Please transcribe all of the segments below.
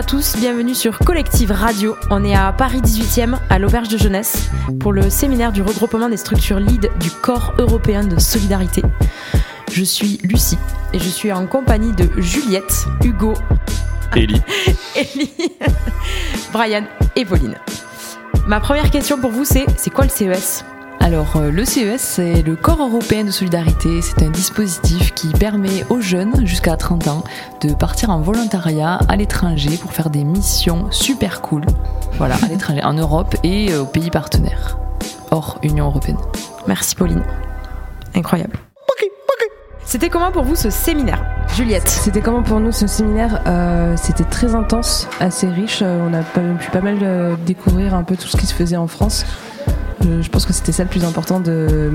à tous, bienvenue sur Collective Radio. On est à Paris 18e, à l'Auberge de Jeunesse, pour le séminaire du regroupement des structures lead du Corps européen de solidarité. Je suis Lucie et je suis en compagnie de Juliette, Hugo, Ellie, Ellie, Brian et Pauline. Ma première question pour vous, c'est c'est quoi le CES Alors, euh, le CES, c'est le Corps européen de solidarité. C'est un dispositif qui permet aux jeunes jusqu'à 30 ans de partir en volontariat à l'étranger pour faire des missions super cool. Voilà, à l'étranger, en Europe et euh, aux pays partenaires, hors Union européenne. Merci Pauline. Incroyable. C'était comment pour vous ce séminaire Juliette? C'était comment pour nous ce séminaire? Euh, C'était très intense, assez riche. On a pas- pu pas mal découvrir un peu tout ce qui se faisait en France. Je pense que c'était ça le plus important de,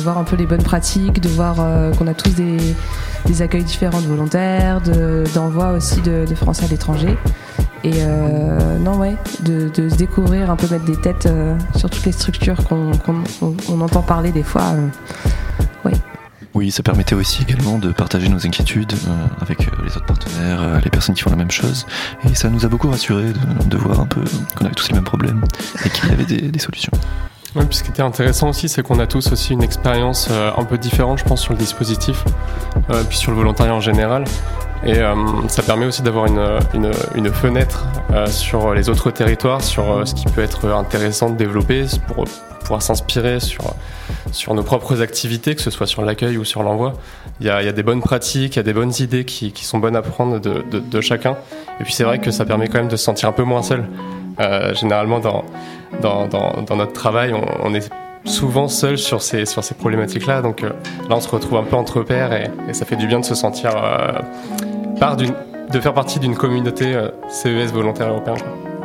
voir un peu les bonnes pratiques, de voir euh, qu'on a tous des, accueils différents de volontaires, de- d'envois aussi de, Français à l'étranger. Et euh, non, ouais, de, se découvrir, un peu mettre des têtes euh, sur toutes les structures qu'on qu'on- on- on entend parler des fois. Oui, ça permettait aussi également de partager nos inquiétudes avec les autres partenaires, les personnes qui font la même chose. Et ça nous a beaucoup rassurés de, voir un peu qu'on avait tous les mêmes problèmes et qu'il y avait des solutions. Ouais, puis ce qui était intéressant aussi, c'est qu'on a tous aussi une expérience euh, un peu différente, je pense, sur le dispositif, euh, puis sur le volontariat en général. Et euh, ça permet aussi d'avoir une, une, fenêtre sur les autres territoires, sur ce qui peut être intéressant de développer pour pouvoir s'inspirer sur, sur nos propres activités, que ce soit sur l'accueil ou sur l'envoi. Il y, a, il y a des bonnes pratiques, il y a des bonnes idées qui, qui sont bonnes à prendre de, de, de chacun. Et puis c'est vrai que ça permet quand même de se sentir un peu moins seul. Euh, généralement, dans, dans, dans, notre travail, on, est souvent seul sur ces, sur ces problématiques-là. Donc euh, là, on se retrouve un peu entre pairs et, ça fait du bien de se sentir euh, part d'une, de faire partie d'une communauté CES volontaire européen.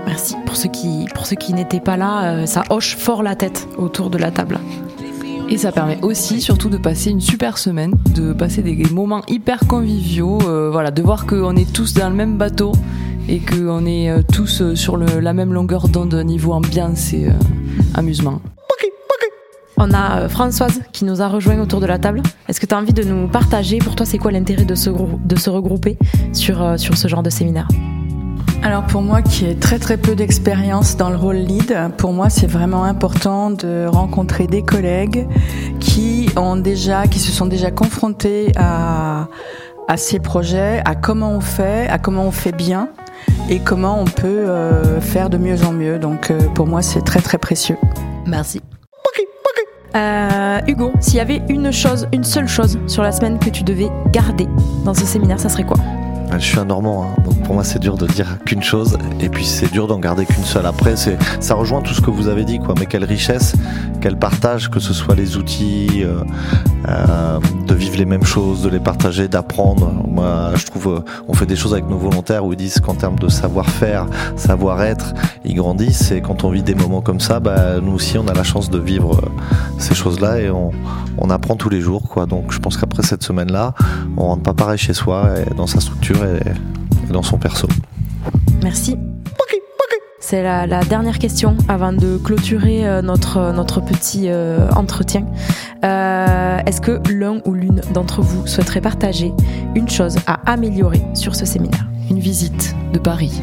Merci. Pour ceux qui, qui n'étaient pas là, ça hoche fort la tête autour de la table. Et ça permet aussi, surtout, de passer une super semaine, de passer des moments hyper conviviaux, voilà, de voir qu'on est tous dans le même bateau et qu'on est euh, tous euh, sur le- la même longueur d'onde niveau ambiance et euh, amusement. On a Françoise qui nous a rejoint autour de la table. Est-ce que tu as envie de nous partager Pour toi, c'est quoi l'intérêt de se, de se regrouper sur, sur ce genre de séminaire? Alors pour moi qui ai très très peu d'expérience dans le rôle lead, pour moi c'est vraiment important de rencontrer des collègues qui ont déjà, qui se sont déjà confrontés à, à ces projets, à comment on fait, à comment on fait bien et comment on peut euh, faire de mieux en mieux. Donc euh, pour moi c'est très très précieux. Merci. Euh, Hugo, s'il y avait une chose, une seule chose sur la semaine que tu devais garder dans ce séminaire, ça serait quoi? Je suis un Normand, hein, donc pour moi c'est dur de dire qu'une chose, et puis c'est dur d'en garder qu'une seule. Après, c'est, ça rejoint tout ce que vous avez dit, quoi. Mais quelle richesse, quel partage, que ce soit les outils, euh, euh, de vivre les mêmes choses, de les partager, d'apprendre. Moi, je trouve, euh, on fait des choses avec nos volontaires où ils disent qu'en termes de savoir-faire, savoir-être, ils grandissent. Et quand on vit des moments comme ça, bah, nous aussi, on a la chance de vivre ces choses-là et on, apprend tous les jours, quoi. Donc, je pense qu'après cette semaine-là, on rentre pas pareil chez soi, dans sa structure et dans son perso. Merci. C'est la, la dernière question avant de clôturer euh, notre, notre petit euh, entretien. Euh, Est-ce que l'un ou l'une d'entre vous souhaiterait partager une chose à améliorer sur ce séminaire? Une visite de Paris.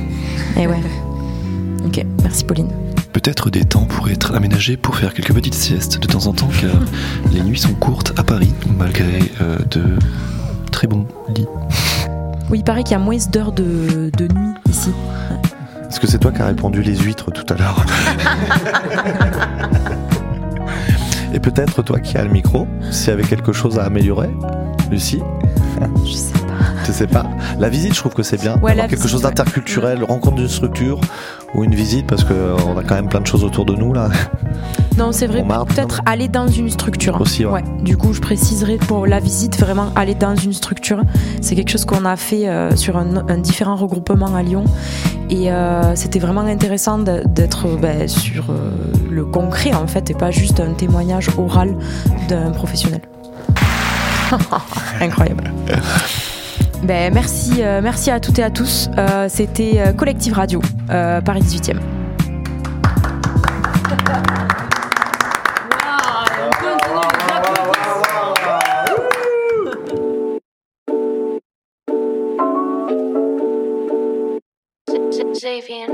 Eh ouais. Ok, merci Pauline. Peut-être des temps pourraient être aménagés pour faire quelques petites siestes de temps en temps, car les nuits sont courtes à Paris, malgré euh, de très bons lits. Oui, il paraît qu'il y a moins d'heures de, de nuit ici. Est-ce que c'est toi qui as répondu les huîtres tout à l'heure Et peut-être toi qui as le micro, s'il y avait quelque chose à améliorer, Lucie? Je sais pas. Je sais pas. La visite, je trouve que c'est bien. Ouais, quelque visite, chose ouais. d'interculturel, rencontre d'une structure ou une visite, parce qu'on a quand même plein de choses autour de nous là. Non, c'est vrai, peut-être aller dans une structure. Aussi, ouais. Du coup, je préciserai pour la visite, vraiment aller dans une structure. C'est quelque chose qu'on a fait euh, sur un, un différent regroupement à Lyon. Et euh, c'était vraiment intéressant d'être euh, ben, sur euh, le concret, en fait, et pas juste un témoignage oral d'un professionnel. Incroyable. Ben, merci, euh, merci à toutes et à tous. Euh, C'était euh, Collective Radio, euh, Paris 18e. Xavier.